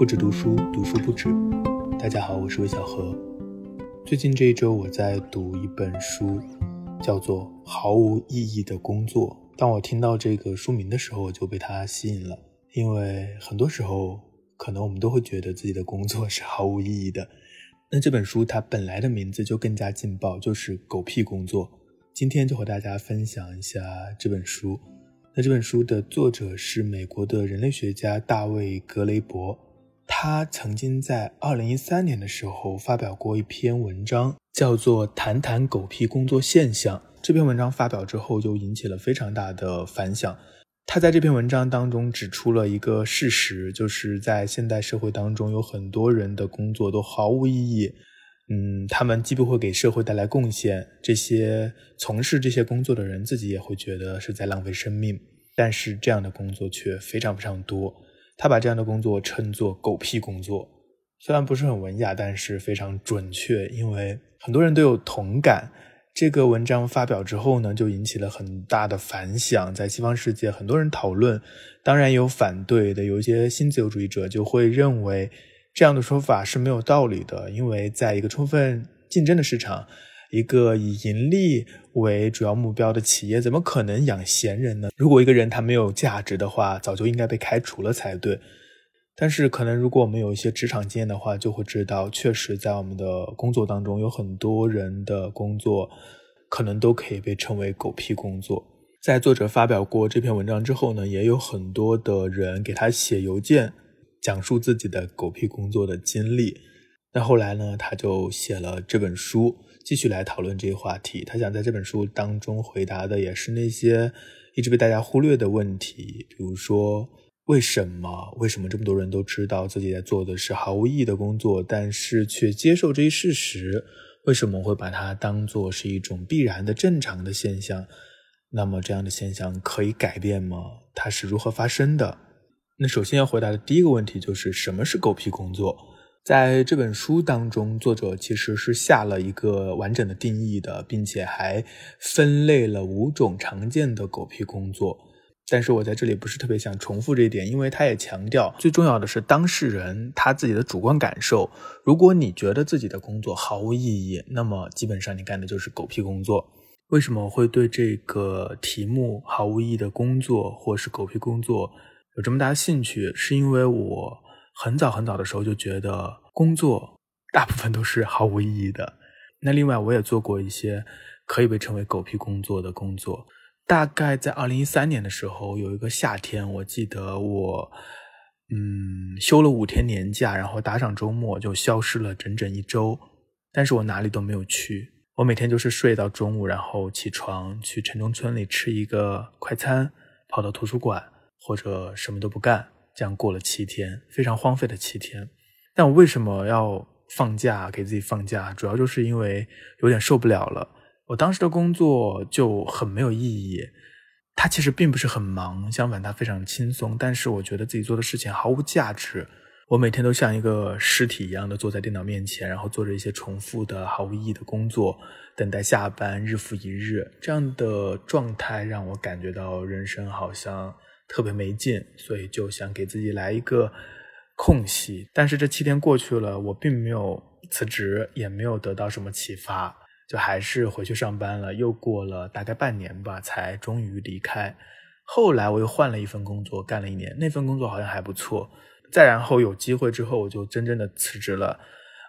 不止读书，读书不止。大家好，我是魏小何。最近这一周，我在读一本书，叫做《毫无意义的工作》。当我听到这个书名的时候，我就被它吸引了。因为很多时候，可能我们都会觉得自己的工作是毫无意义的。那这本书它本来的名字就更加劲爆，就是“狗屁工作”。今天就和大家分享一下这本书。那这本书的作者是美国的人类学家大卫·格雷伯，他曾经在二零一三年的时候发表过一篇文章，叫做《谈谈狗屁工作现象》。这篇文章发表之后，就引起了非常大的反响。他在这篇文章当中指出了一个事实，就是在现代社会当中，有很多人的工作都毫无意义。嗯，他们既不会给社会带来贡献，这些从事这些工作的人自己也会觉得是在浪费生命。但是这样的工作却非常非常多。他把这样的工作称作“狗屁工作”，虽然不是很文雅，但是非常准确，因为很多人都有同感。这个文章发表之后呢，就引起了很大的反响，在西方世界很多人讨论，当然有反对的，有一些新自由主义者就会认为。这样的说法是没有道理的，因为在一个充分竞争的市场，一个以盈利为主要目标的企业，怎么可能养闲人呢？如果一个人他没有价值的话，早就应该被开除了才对。但是，可能如果我们有一些职场经验的话，就会知道，确实在我们的工作当中，有很多人的工作可能都可以被称为狗屁工作。在作者发表过这篇文章之后呢，也有很多的人给他写邮件。讲述自己的狗屁工作的经历，那后来呢，他就写了这本书，继续来讨论这个话题。他想在这本书当中回答的也是那些一直被大家忽略的问题，比如说为什么为什么这么多人都知道自己在做的是毫无意义的工作，但是却接受这一事实？为什么会把它当做是一种必然的正常的现象？那么这样的现象可以改变吗？它是如何发生的？那首先要回答的第一个问题就是什么是狗屁工作？在这本书当中，作者其实是下了一个完整的定义的，并且还分类了五种常见的狗屁工作。但是我在这里不是特别想重复这一点，因为他也强调，最重要的是当事人他自己的主观感受。如果你觉得自己的工作毫无意义，那么基本上你干的就是狗屁工作。为什么会对这个题目“毫无意义的工作”或是“狗屁工作”？有这么大的兴趣，是因为我很早很早的时候就觉得工作 大部分都是毫无意义的。那另外，我也做过一些可以被称为狗屁工作的工作。大概在二零一三年的时候，有一个夏天，我记得我嗯休了五天年假，然后打上周末就消失了整整一周。但是我哪里都没有去，我每天就是睡到中午，然后起床去城中村里吃一个快餐，跑到图书馆。或者什么都不干，这样过了七天，非常荒废的七天。但我为什么要放假给自己放假？主要就是因为有点受不了了。我当时的工作就很没有意义，它其实并不是很忙，相反它非常轻松。但是我觉得自己做的事情毫无价值。我每天都像一个尸体一样的坐在电脑面前，然后做着一些重复的毫无意义的工作，等待下班，日复一日。这样的状态让我感觉到人生好像。特别没劲，所以就想给自己来一个空隙。但是这七天过去了，我并没有辞职，也没有得到什么启发，就还是回去上班了。又过了大概半年吧，才终于离开。后来我又换了一份工作，干了一年，那份工作好像还不错。再然后有机会之后，我就真正的辞职了，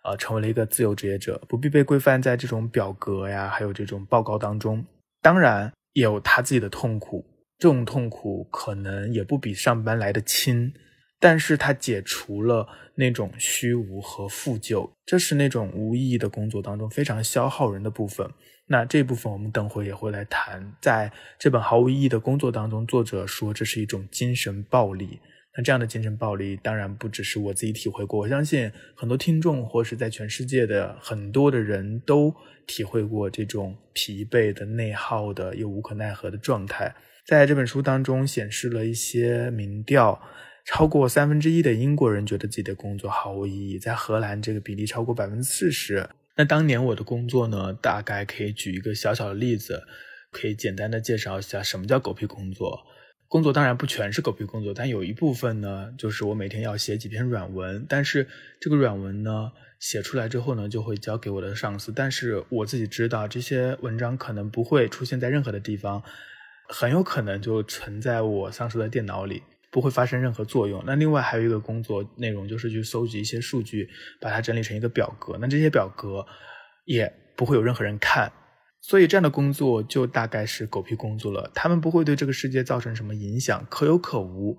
呃，成为了一个自由职业者，不必被规范在这种表格呀，还有这种报告当中。当然也有他自己的痛苦。这种痛苦可能也不比上班来的轻，但是它解除了那种虚无和负疚，这是那种无意义的工作当中非常消耗人的部分。那这部分我们等会也会来谈。在这本毫无意义的工作当中，作者说这是一种精神暴力。那这样的精神暴力当然不只是我自己体会过，我相信很多听众或是在全世界的很多的人都体会过这种疲惫的、内耗的又无可奈何的状态。在这本书当中显示了一些民调，超过三分之一的英国人觉得自己的工作毫无意义，在荷兰这个比例超过百分之四十。那当年我的工作呢，大概可以举一个小小的例子，可以简单的介绍一下什么叫狗屁工作。工作当然不全是狗屁工作，但有一部分呢，就是我每天要写几篇软文。但是这个软文呢，写出来之后呢，就会交给我的上司。但是我自己知道，这些文章可能不会出现在任何的地方，很有可能就存在我上司的电脑里，不会发生任何作用。那另外还有一个工作内容，就是去搜集一些数据，把它整理成一个表格。那这些表格也不会有任何人看。所以这样的工作就大概是狗屁工作了，他们不会对这个世界造成什么影响，可有可无，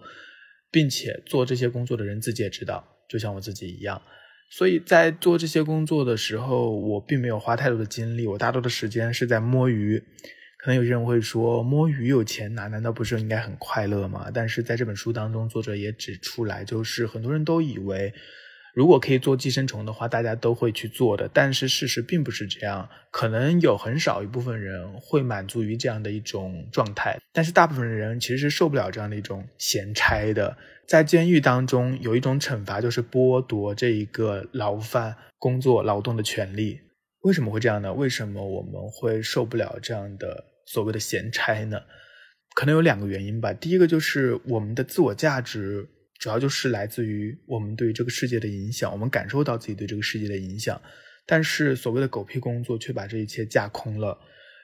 并且做这些工作的人自己也知道，就像我自己一样。所以在做这些工作的时候，我并没有花太多的精力，我大多的时间是在摸鱼。可能有些人会说，摸鱼有钱拿，难道不是应该很快乐吗？但是在这本书当中，作者也指出来，就是很多人都以为。如果可以做寄生虫的话，大家都会去做的。但是事实并不是这样，可能有很少一部分人会满足于这样的一种状态，但是大部分人其实是受不了这样的一种闲差的。在监狱当中，有一种惩罚就是剥夺这一个牢犯工作劳动的权利。为什么会这样呢？为什么我们会受不了这样的所谓的闲差呢？可能有两个原因吧。第一个就是我们的自我价值。主要就是来自于我们对这个世界的影响，我们感受到自己对这个世界的影响，但是所谓的狗屁工作却把这一切架空了。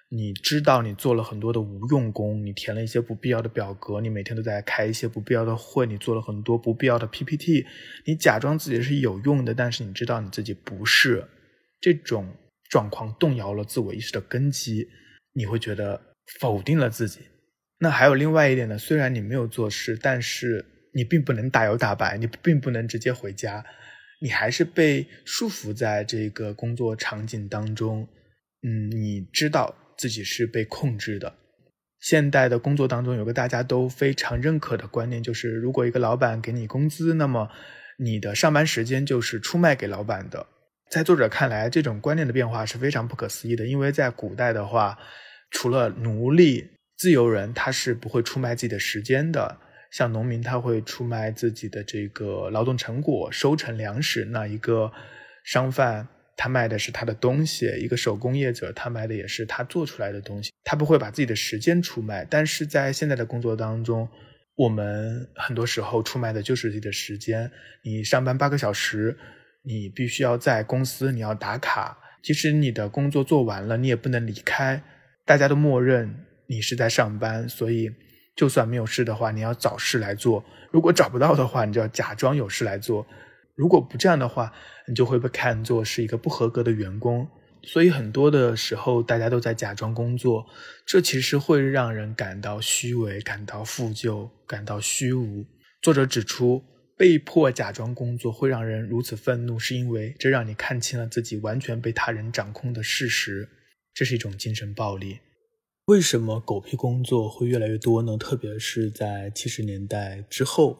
你知道你做了很多的无用功，你填了一些不必要的表格，你每天都在开一些不必要的会，你做了很多不必要的 PPT，你假装自己是有用的，但是你知道你自己不是。这种状况动摇了自我意识的根基，你会觉得否定了自己。那还有另外一点呢，虽然你没有做事，但是。你并不能大摇大摆，你并不能直接回家，你还是被束缚在这个工作场景当中。嗯，你知道自己是被控制的。现代的工作当中有个大家都非常认可的观念，就是如果一个老板给你工资，那么你的上班时间就是出卖给老板的。在作者看来，这种观念的变化是非常不可思议的，因为在古代的话，除了奴隶、自由人，他是不会出卖自己的时间的。像农民，他会出卖自己的这个劳动成果，收成粮食；那一个商贩，他卖的是他的东西；一个手工业者，他卖的也是他做出来的东西。他不会把自己的时间出卖。但是在现在的工作当中，我们很多时候出卖的就是自己的时间。你上班八个小时，你必须要在公司，你要打卡。即使你的工作做完了，你也不能离开。大家都默认你是在上班，所以。就算没有事的话，你要找事来做；如果找不到的话，你就要假装有事来做。如果不这样的话，你就会被看作是一个不合格的员工。所以很多的时候，大家都在假装工作，这其实会让人感到虚伪、感到负疚、感到虚无。作者指出，被迫假装工作会让人如此愤怒，是因为这让你看清了自己完全被他人掌控的事实。这是一种精神暴力。为什么狗屁工作会越来越多呢？特别是在七十年代之后，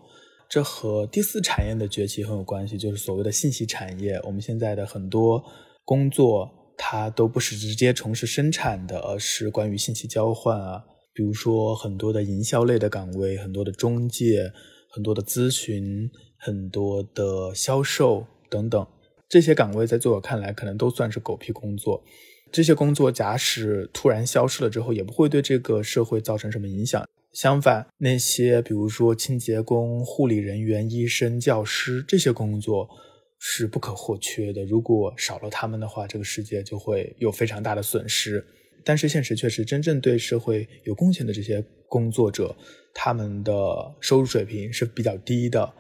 这和第四产业的崛起很有关系，就是所谓的信息产业。我们现在的很多工作，它都不是直接从事生产的，而是关于信息交换啊。比如说很多的营销类的岗位，很多的中介，很多的咨询，很多的销售等等，这些岗位在作者看来，可能都算是狗屁工作。这些工作假使突然消失了之后，也不会对这个社会造成什么影响。相反，那些比如说清洁工、护理人员、医生、教师这些工作是不可或缺的。如果少了他们的话，这个世界就会有非常大的损失。但是现实却是，真正对社会有贡献的这些工作者，他们的收入水平是比较低的。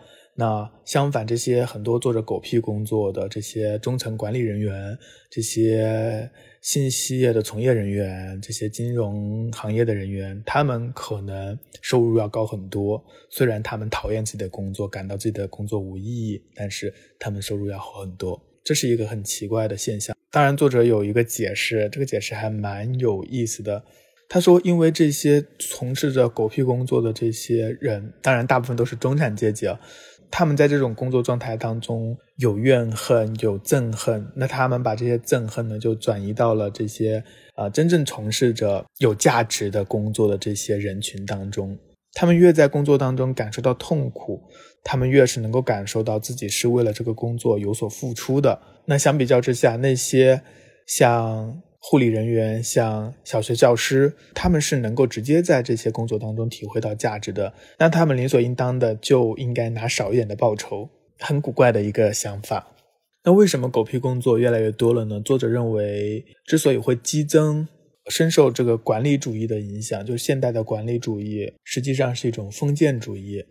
那相反，这些很多做着狗屁工作的这些中层管理人员，这些信息业的从业人员，这些金融行业的人员，他们可能收入要高很多。虽然他们讨厌自己的工作，感到自己的工作无意义，但是他们收入要好很多。这是一个很奇怪的现象。当然，作者有一个解释，这个解释还蛮有意思的。他说，因为这些从事着狗屁工作的这些人，当然大部分都是中产阶级啊。他们在这种工作状态当中有怨恨、有憎恨，那他们把这些憎恨呢，就转移到了这些啊真正从事着有价值的工作的这些人群当中。他们越在工作当中感受到痛苦，他们越是能够感受到自己是为了这个工作有所付出的。那相比较之下，那些像护理人员，像小学教师，他们是能够直接在这些工作当中体会到价值的，那他们理所应当的就应该拿少一点的报酬。很古怪的一个想法。那为什么狗屁工作越来越多了呢？作者认为，之所以会激增，深受这个管理主义的影响，就是现代的管理主义实际上是一种封建主义。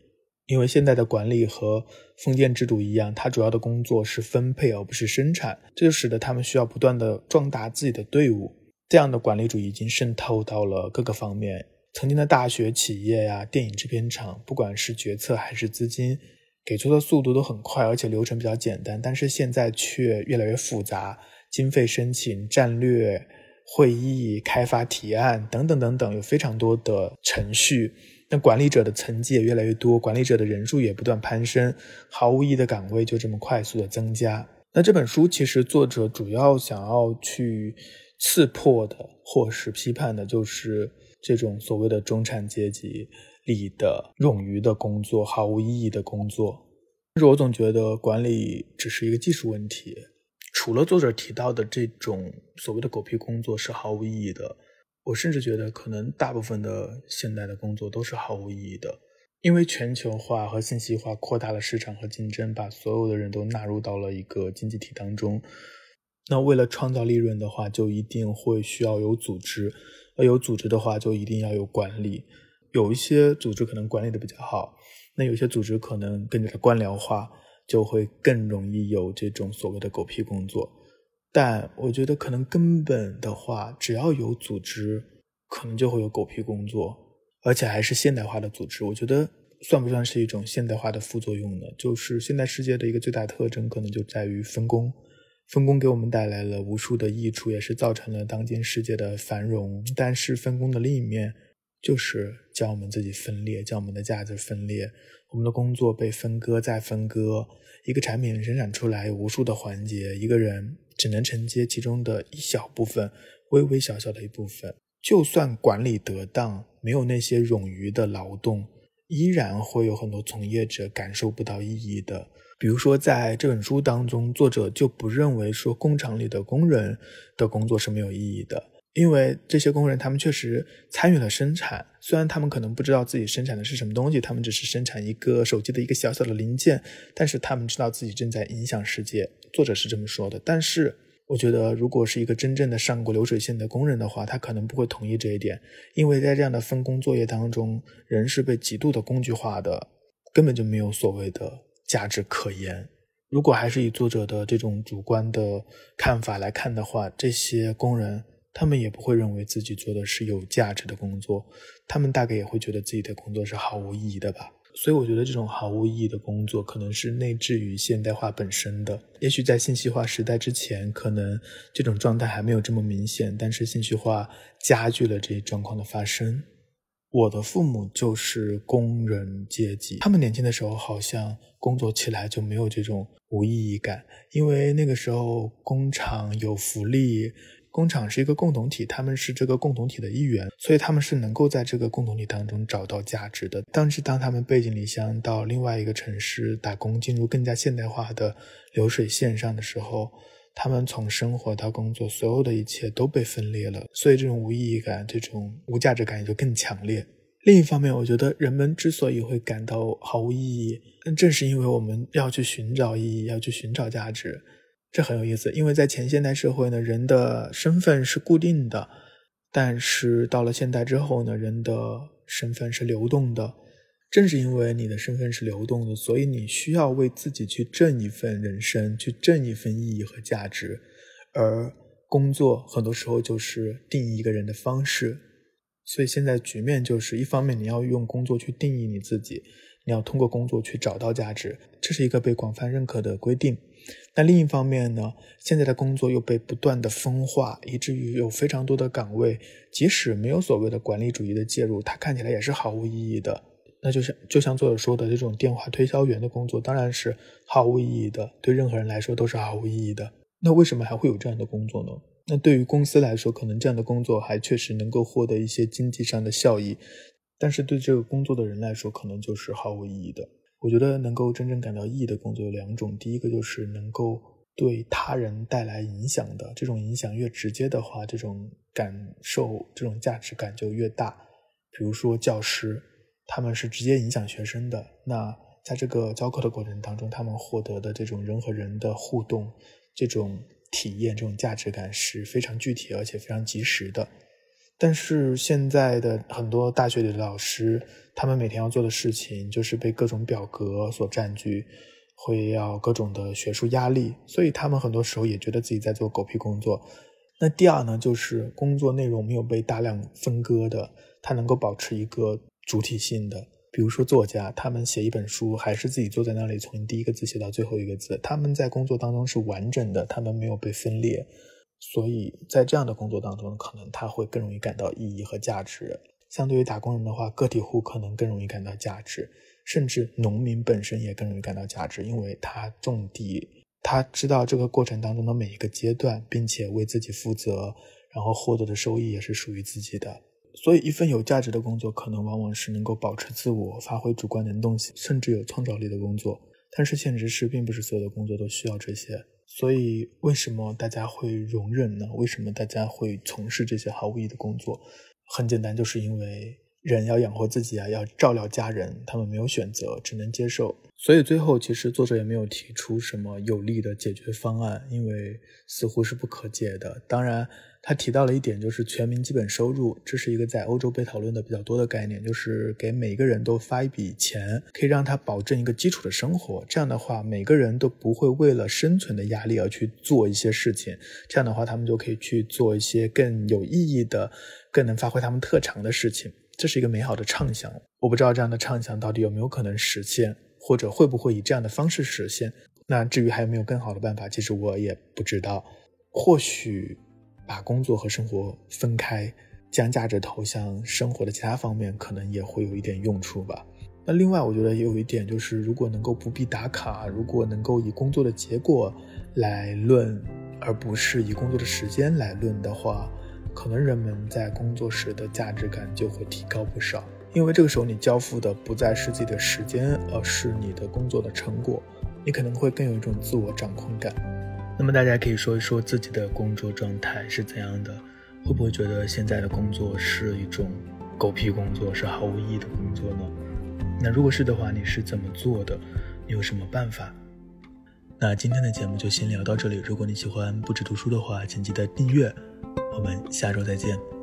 因为现在的管理和封建制度一样，它主要的工作是分配而不是生产，这就使得他们需要不断的壮大自己的队伍。这样的管理主义已经渗透到了各个方面。曾经的大学、企业呀、电影制片厂，不管是决策还是资金，给出的速度都很快，而且流程比较简单。但是现在却越来越复杂，经费申请、战略会议、开发提案等等等等，有非常多的程序。那管理者的层级也越来越多，管理者的人数也不断攀升，毫无意义的岗位就这么快速的增加。那这本书其实作者主要想要去刺破的，或是批判的，就是这种所谓的中产阶级里的冗余的工作、毫无意义的工作。但是我总觉得管理只是一个技术问题，除了作者提到的这种所谓的狗屁工作是毫无意义的。我甚至觉得，可能大部分的现代的工作都是毫无意义的，因为全球化和信息化扩大了市场和竞争，把所有的人都纳入到了一个经济体当中。那为了创造利润的话，就一定会需要有组织，而有组织的话，就一定要有管理。有一些组织可能管理的比较好，那有些组织可能更加的官僚化，就会更容易有这种所谓的狗屁工作。但我觉得可能根本的话，只要有组织，可能就会有狗屁工作，而且还是现代化的组织。我觉得算不算是一种现代化的副作用呢？就是现代世界的一个最大特征，可能就在于分工。分工给我们带来了无数的益处，也是造成了当今世界的繁荣。但是分工的另一面，就是将我们自己分裂，将我们的价值分裂。我们的工作被分割再分割，一个产品生产出来无数的环节，一个人。只能承接其中的一小部分，微微小小的一部分。就算管理得当，没有那些冗余的劳动，依然会有很多从业者感受不到意义的。比如说，在这本书当中，作者就不认为说工厂里的工人的工作是没有意义的。因为这些工人，他们确实参与了生产，虽然他们可能不知道自己生产的是什么东西，他们只是生产一个手机的一个小小的零件，但是他们知道自己正在影响世界。作者是这么说的。但是，我觉得如果是一个真正的上过流水线的工人的话，他可能不会同意这一点，因为在这样的分工作业当中，人是被极度的工具化的，根本就没有所谓的价值可言。如果还是以作者的这种主观的看法来看的话，这些工人。他们也不会认为自己做的是有价值的工作，他们大概也会觉得自己的工作是毫无意义的吧。所以我觉得这种毫无意义的工作，可能是内置于现代化本身的。也许在信息化时代之前，可能这种状态还没有这么明显，但是信息化加剧了这一状况的发生。我的父母就是工人阶级，他们年轻的时候好像工作起来就没有这种无意义感，因为那个时候工厂有福利。工厂是一个共同体，他们是这个共同体的一员，所以他们是能够在这个共同体当中找到价值的。但是当他们背井离乡到另外一个城市打工，进入更加现代化的流水线上的时候，他们从生活到工作，所有的一切都被分裂了，所以这种无意义感、这种无价值感也就更强烈。另一方面，我觉得人们之所以会感到毫无意义，正是因为我们要去寻找意义，要去寻找价值。这很有意思，因为在前现代社会呢，人的身份是固定的，但是到了现代之后呢，人的身份是流动的。正是因为你的身份是流动的，所以你需要为自己去挣一份人生，去挣一份意义和价值。而工作很多时候就是定义一个人的方式。所以现在局面就是，一方面你要用工作去定义你自己，你要通过工作去找到价值，这是一个被广泛认可的规定。那另一方面呢，现在的工作又被不断的分化，以至于有非常多的岗位，即使没有所谓的管理主义的介入，它看起来也是毫无意义的。那就像就像作者说的，这种电话推销员的工作当然是毫无意义的，对任何人来说都是毫无意义的。那为什么还会有这样的工作呢？那对于公司来说，可能这样的工作还确实能够获得一些经济上的效益，但是对这个工作的人来说，可能就是毫无意义的。我觉得能够真正感到意义的工作有两种，第一个就是能够对他人带来影响的，这种影响越直接的话，这种感受、这种价值感就越大。比如说教师，他们是直接影响学生的，那在这个教课的过程当中，他们获得的这种人和人的互动、这种体验、这种价值感是非常具体而且非常及时的。但是现在的很多大学里的老师，他们每天要做的事情就是被各种表格所占据。会要各种的学术压力，所以他们很多时候也觉得自己在做狗屁工作。那第二呢，就是工作内容没有被大量分割的，它能够保持一个主体性的。比如说作家，他们写一本书，还是自己坐在那里，从第一个字写到最后一个字。他们在工作当中是完整的，他们没有被分裂，所以在这样的工作当中，可能他会更容易感到意义和价值。相对于打工人的话，个体户可能更容易感到价值。甚至农民本身也更容易感到价值，因为他种地，他知道这个过程当中的每一个阶段，并且为自己负责，然后获得的收益也是属于自己的。所以，一份有价值的工作，可能往往是能够保持自我、发挥主观能动性，甚至有创造力的工作。但是，现实是，并不是所有的工作都需要这些。所以，为什么大家会容忍呢？为什么大家会从事这些毫无意义的工作？很简单，就是因为。人要养活自己啊，要照料家人，他们没有选择，只能接受。所以最后，其实作者也没有提出什么有力的解决方案，因为似乎是不可解的。当然，他提到了一点，就是全民基本收入，这是一个在欧洲被讨论的比较多的概念，就是给每个人都发一笔钱，可以让他保证一个基础的生活。这样的话，每个人都不会为了生存的压力而去做一些事情。这样的话，他们就可以去做一些更有意义的、更能发挥他们特长的事情。这是一个美好的畅想，我不知道这样的畅想到底有没有可能实现，或者会不会以这样的方式实现。那至于还有没有更好的办法，其实我也不知道。或许把工作和生活分开，将价值投向生活的其他方面，可能也会有一点用处吧。那另外，我觉得也有一点就是，如果能够不必打卡，如果能够以工作的结果来论，而不是以工作的时间来论的话。可能人们在工作时的价值感就会提高不少，因为这个时候你交付的不再是自己的时间，而是你的工作的成果，你可能会更有一种自我掌控感。那么大家可以说一说自己的工作状态是怎样的，会不会觉得现在的工作是一种狗屁工作，是毫无意义的工作呢？那如果是的话，你是怎么做的？你有什么办法？那今天的节目就先聊到这里。如果你喜欢不止读书的话，请记得订阅。我们下周再见。